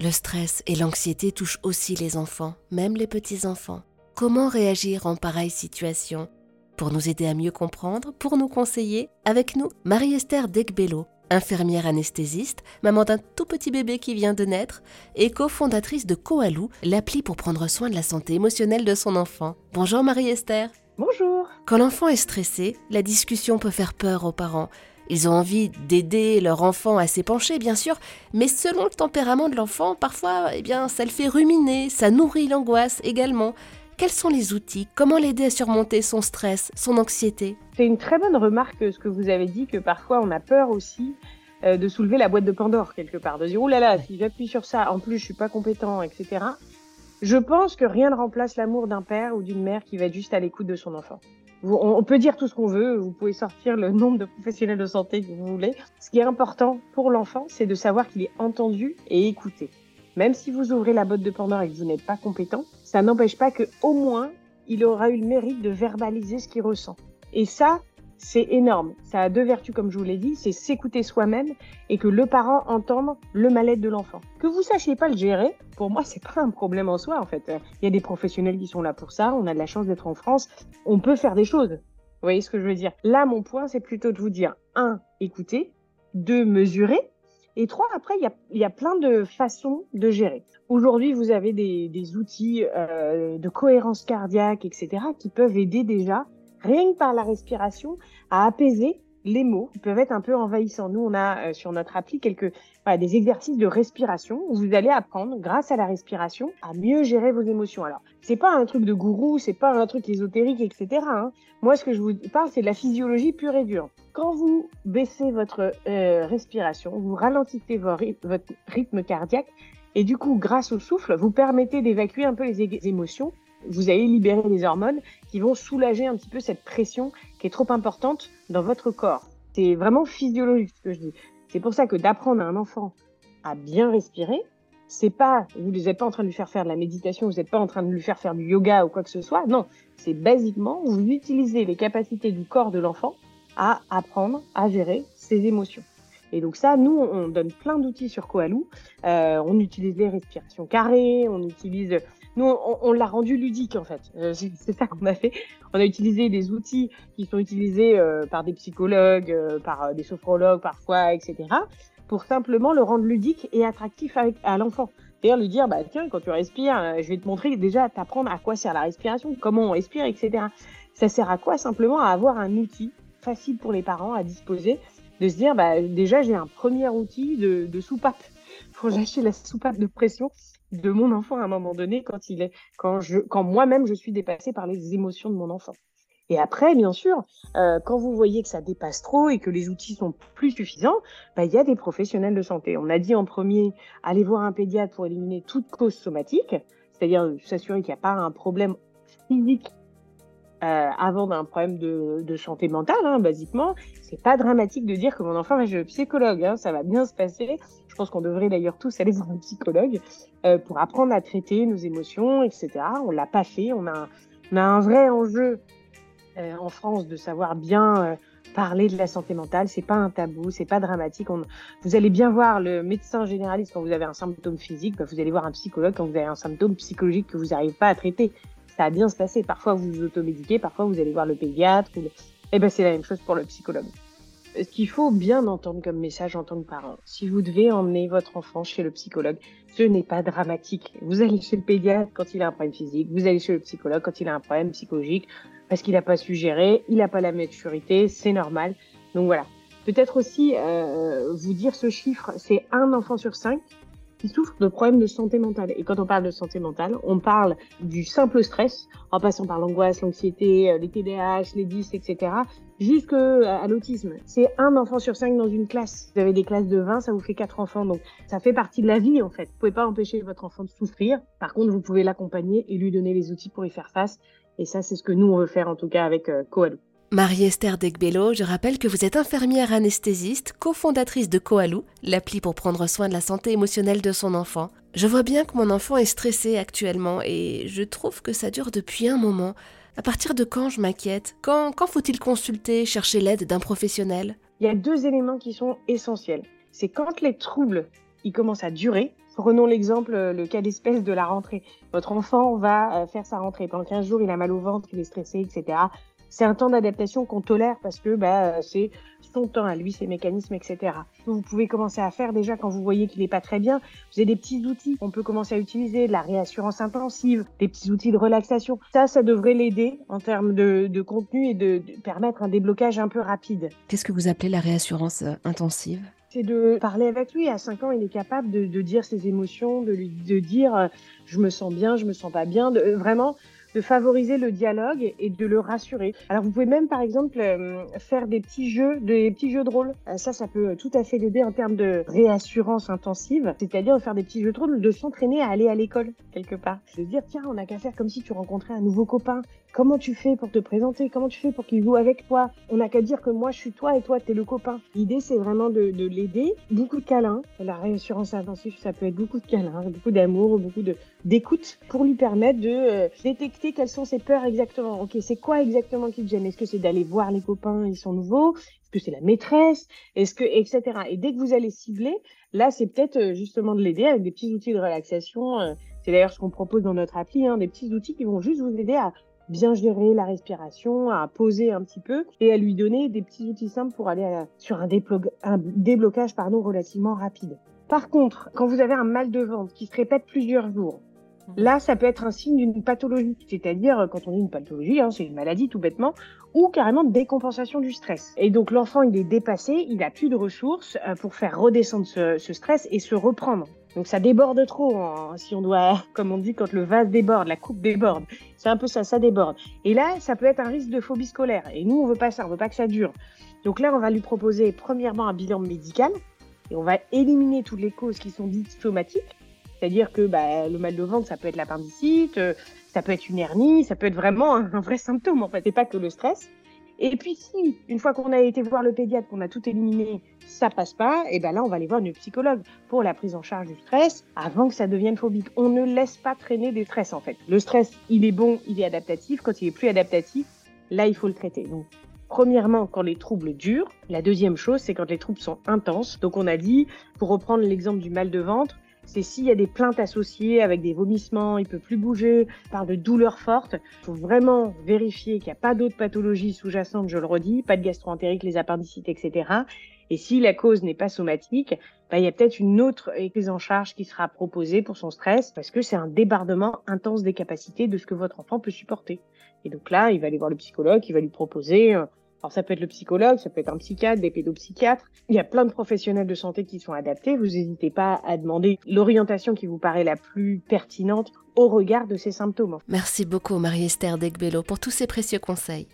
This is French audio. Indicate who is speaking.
Speaker 1: Le stress et l'anxiété touchent aussi les enfants, même les petits-enfants. Comment réagir en pareille situation? Pour nous aider à mieux comprendre, pour nous conseiller, avec nous, Marie-Esther Degbello, infirmière anesthésiste, maman d'un tout petit bébé qui vient de naître et cofondatrice de Koalou, l'appli pour prendre soin de la santé émotionnelle de son enfant. Bonjour Marie-Esther.
Speaker 2: Bonjour.
Speaker 1: Quand l'enfant est stressé, la discussion peut faire peur aux parents. Ils ont envie d'aider leur enfant à s'épancher, bien sûr, mais selon le tempérament de l'enfant, parfois, eh bien, ça le fait ruminer, ça nourrit l'angoisse également. Quels sont les outils? Comment l'aider à surmonter son stress, son anxiété?
Speaker 2: C'est une très bonne remarque ce que vous avez dit, que parfois on a peur aussi euh, de soulever la boîte de Pandore quelque part, de dire oh là là, si j'appuie sur ça, en plus je suis pas compétent, etc. Je pense que rien ne remplace l'amour d'un père ou d'une mère qui va être juste à l'écoute de son enfant. On peut dire tout ce qu'on veut, vous pouvez sortir le nombre de professionnels de santé que vous voulez. Ce qui est important pour l'enfant, c'est de savoir qu'il est entendu et écouté. Même si vous ouvrez la boîte de Pandore et que vous n'êtes pas compétent, ça n'empêche pas que au moins il aura eu le mérite de verbaliser ce qu'il ressent. Et ça, c'est énorme. Ça a deux vertus, comme je vous l'ai dit, c'est s'écouter soi-même et que le parent entende le mal-être de l'enfant. Que vous sachiez pas le gérer, pour moi, c'est pas un problème en soi, en fait. Il y a des professionnels qui sont là pour ça. On a de la chance d'être en France. On peut faire des choses. Vous voyez ce que je veux dire? Là, mon point, c'est plutôt de vous dire, un, écouter, deux, mesurer, et trois, après, il y a, y a, plein de façons de gérer. Aujourd'hui, vous avez des, des outils euh, de cohérence cardiaque, etc., qui peuvent aider déjà, rien que par la respiration, à apaiser les mots qui peuvent être un peu envahissants. Nous, on a euh, sur notre appli quelques des exercices de respiration où vous allez apprendre, grâce à la respiration, à mieux gérer vos émotions. Alors, c'est pas un truc de gourou, c'est pas un truc ésotérique, etc. Hein. Moi, ce que je vous parle, c'est de la physiologie pure et dure. Quand vous baissez votre euh, respiration, vous ralentissez votre rythme cardiaque et du coup, grâce au souffle, vous permettez d'évacuer un peu les émotions. Vous allez libérer les hormones qui vont soulager un petit peu cette pression qui est trop importante dans votre corps. C'est vraiment physiologique ce que je dis. C'est pour ça que d'apprendre à un enfant à bien respirer, c'est pas, vous n'êtes pas en train de lui faire faire de la méditation, vous n'êtes pas en train de lui faire faire du yoga ou quoi que ce soit. Non, c'est basiquement, vous utilisez les capacités du corps de l'enfant à apprendre à gérer ses émotions. Et donc ça, nous, on donne plein d'outils sur Koalou. Euh, on utilise les respirations carrées, on utilise nous, on, l'a rendu ludique en fait. Euh, c'est ça qu'on a fait. On a utilisé des outils qui sont utilisés euh, par des psychologues, euh, par des sophrologues parfois, etc. pour simplement le rendre ludique et attractif avec, à l'enfant. C'est-à-dire lui dire, bah tiens, quand tu respires, je vais te montrer déjà, t'apprendre à quoi sert la respiration, comment on respire, etc. Ça sert à quoi Simplement à avoir un outil facile pour les parents à disposer, de se dire, bah déjà j'ai un premier outil de, de soupape pour lâcher la soupape de pression de mon enfant à un moment donné quand il est quand je quand moi-même je suis dépassée par les émotions de mon enfant. Et après, bien sûr, euh, quand vous voyez que ça dépasse trop et que les outils sont plus suffisants, bah, il y a des professionnels de santé. On a dit en premier, aller voir un pédiatre pour éliminer toute cause somatique, c'est-à-dire s'assurer qu'il n'y a pas un problème physique euh, avant d'un problème de, santé mentale, hein, basiquement. C'est pas dramatique de dire que mon enfant va chez psychologue, hein, ça va bien se passer. Je pense qu'on devrait d'ailleurs tous aller voir un psychologue euh, pour apprendre à traiter nos émotions, etc. On l'a pas fait. On a, un vrai enjeu euh, en France de savoir bien euh, parler de la santé mentale. C'est pas un tabou, c'est pas dramatique. Vous allez bien voir le médecin généraliste quand vous avez un symptôme physique, bah, vous allez voir un psychologue quand vous avez un symptôme psychologique que vous n'arrivez pas à traiter ça va bien se passer. Parfois, vous vous automédiquez, parfois, vous allez voir le pédiatre. Ou Eh ben, c'est la même chose pour le psychologue. Ce qu'il faut bien entendre comme message en tant que parent, si vous devez emmener votre enfant chez le psychologue, ce n'est pas dramatique. Vous allez chez le pédiatre quand il a un problème physique, vous allez chez le psychologue quand il a un problème psychologique, parce qu'il n'a pas su gérer, il n'a pas la maturité, c'est normal. Donc voilà. Peut-être aussi euh, vous dire ce chiffre, c'est un enfant sur cinq qui souffrent de problèmes de santé mentale. Et quand on parle de santé mentale, on parle du simple stress, en passant par l'angoisse, l'anxiété, euh, les TDAH, les dys, etc., jusqu'à euh, l'autisme. C'est un enfant sur cinq dans une classe. Vous avez des classes de 20, ça vous fait quatre enfants. Donc, ça fait partie de la vie, en fait. Vous pouvez pas empêcher votre enfant de souffrir. Par contre, vous pouvez l'accompagner et lui donner les outils pour y faire face. Et ça, c'est ce que nous, on veut faire, en tout cas, avec euh,
Speaker 1: Marie-Esther Degbello, je rappelle que vous êtes infirmière anesthésiste, cofondatrice de Koalou, l'appli pour prendre soin de la santé émotionnelle de son enfant. Je vois bien que mon enfant est stressé actuellement et je trouve que ça dure depuis un moment. À partir de quand je m'inquiète? Quand, quand faut-il consulter, chercher l'aide d'un professionnel?
Speaker 2: Il y a deux éléments qui sont essentiels. C'est quand les troubles il commence à durer. Prenons l'exemple, le cas d'espèce de la rentrée. Votre enfant va faire sa rentrée. Pendant 15 jours, il a mal au ventre, il est stressé, etc c'est un temps d'adaptation qu'on tolère parce que bah, c'est son temps à lui, ses mécanismes, etc. Vous pouvez commencer à faire déjà quand vous voyez qu'il n'est pas très bien. Vous avez des petits outils qu'on peut commencer à utiliser, de la réassurance intensive, des petits outils de relaxation. Ça, ça devrait l'aider en termes de, contenu et de, permettre un déblocage un peu rapide.
Speaker 1: Qu'est-ce que vous appelez la réassurance euh, intensive?
Speaker 2: C'est de parler avec lui. À 5 ans, il est capable de, dire ses émotions, de lui de dire euh, je me sens bien, je me sens pas bien, de, vraiment de favoriser le dialogue et de le rassurer. Alors vous pouvez même par exemple euh, faire des petits jeux, des petits jeux de rôle. Euh, ça, ça peut tout à fait l'aider en termes de réassurance intensive, c'est-à-dire faire des petits jeux de rôle, de s'entraîner à aller à l'école quelque part, de dire tiens on n'a qu'à faire comme si tu rencontrais un nouveau copain. Comment tu fais pour te présenter Comment tu fais pour qu'il joue avec toi On n'a qu'à dire que moi je suis toi et toi t'es le copain. L'idée c'est vraiment de, de l'aider. Beaucoup de câlins. La réassurance intensive, ça peut être beaucoup de câlins, beaucoup d'amour, beaucoup de d'écoute pour lui permettre de euh, détecter quelles sont ses peurs exactement. Ok, c'est quoi exactement qui te gêne? Est-ce que c'est d'aller voir les copains, ils sont nouveaux? Est-ce que c'est la maîtresse? Est-ce que etc. Et dès que vous allez cibler, là c'est peut-être euh, justement de l'aider avec des petits outils de relaxation. Euh, c'est d'ailleurs ce qu'on propose dans notre appli, hein, des petits outils qui vont juste vous aider à bien gérer la respiration, à poser un petit peu et à lui donner des petits outils simples pour aller sur un, un déblocage pardon, relativement rapide. Par contre, quand vous avez un mal de ventre qui se répète plusieurs jours, Là, ça peut être un signe d'une pathologie, c'est-à-dire quand on dit une pathologie, hein, c'est une maladie tout bêtement, ou carrément de décompensation du stress. Et donc l'enfant, il est dépassé, il n'a plus de ressources euh, pour faire redescendre ce, ce, stress et se reprendre. Donc ça déborde trop, hein, si on doit, comme on dit, quand le vase déborde, la coupe déborde. C'est un peu ça, ça déborde. Et là, ça peut être un risque de phobie scolaire. Et nous, on veut pas ça, on veut pas que ça dure. Donc là, on va lui proposer premièrement un bilan médical et on va éliminer toutes les causes qui sont dites somatiques c'est-à-dire que bah, le mal de ventre, ça peut être l'appendicite, euh, ça peut être une hernie, ça peut être vraiment un, vrai symptôme en fait, c'est pas que le stress. Et puis si, une fois qu'on a été voir le pédiatre, qu'on a tout éliminé, ça passe pas, et ben là on va aller voir une psychologue pour la prise en charge du stress avant que ça devienne phobique. On ne laisse pas traîner des stress en fait. Le stress, il est bon, il est adaptatif. Quand il est plus adaptatif, là il faut le traiter. Donc Premièrement, quand les troubles durent. La deuxième chose, c'est quand les troubles sont intenses. Donc, on a dit, pour reprendre l'exemple du mal de ventre, c'est s'il y a des plaintes associées avec des vomissements, il peut plus bouger, par de douleurs fortes. Il faut vraiment vérifier qu'il n'y a pas d'autres pathologies sous-jacentes, je le redis, pas de gastro-entérite, les appendicites, etc. Et si la cause n'est pas somatique, bah, il y a peut-être une autre prise en charge qui sera proposée pour son stress parce que c'est un débardement intense des capacités de ce que votre enfant peut supporter. Et donc là, il va aller voir le psychologue, il va lui proposer euh, alors ça peut être le psychologue, ça peut être un psychiatre, des pédopsychiatres. Il y a plein de professionnels de santé qui sont adaptés. Vous n'hésitez pas à demander l'orientation qui vous paraît la plus pertinente au regard de ces symptômes.
Speaker 1: Merci beaucoup Marie-Esther Degbello pour tous ces précieux conseils.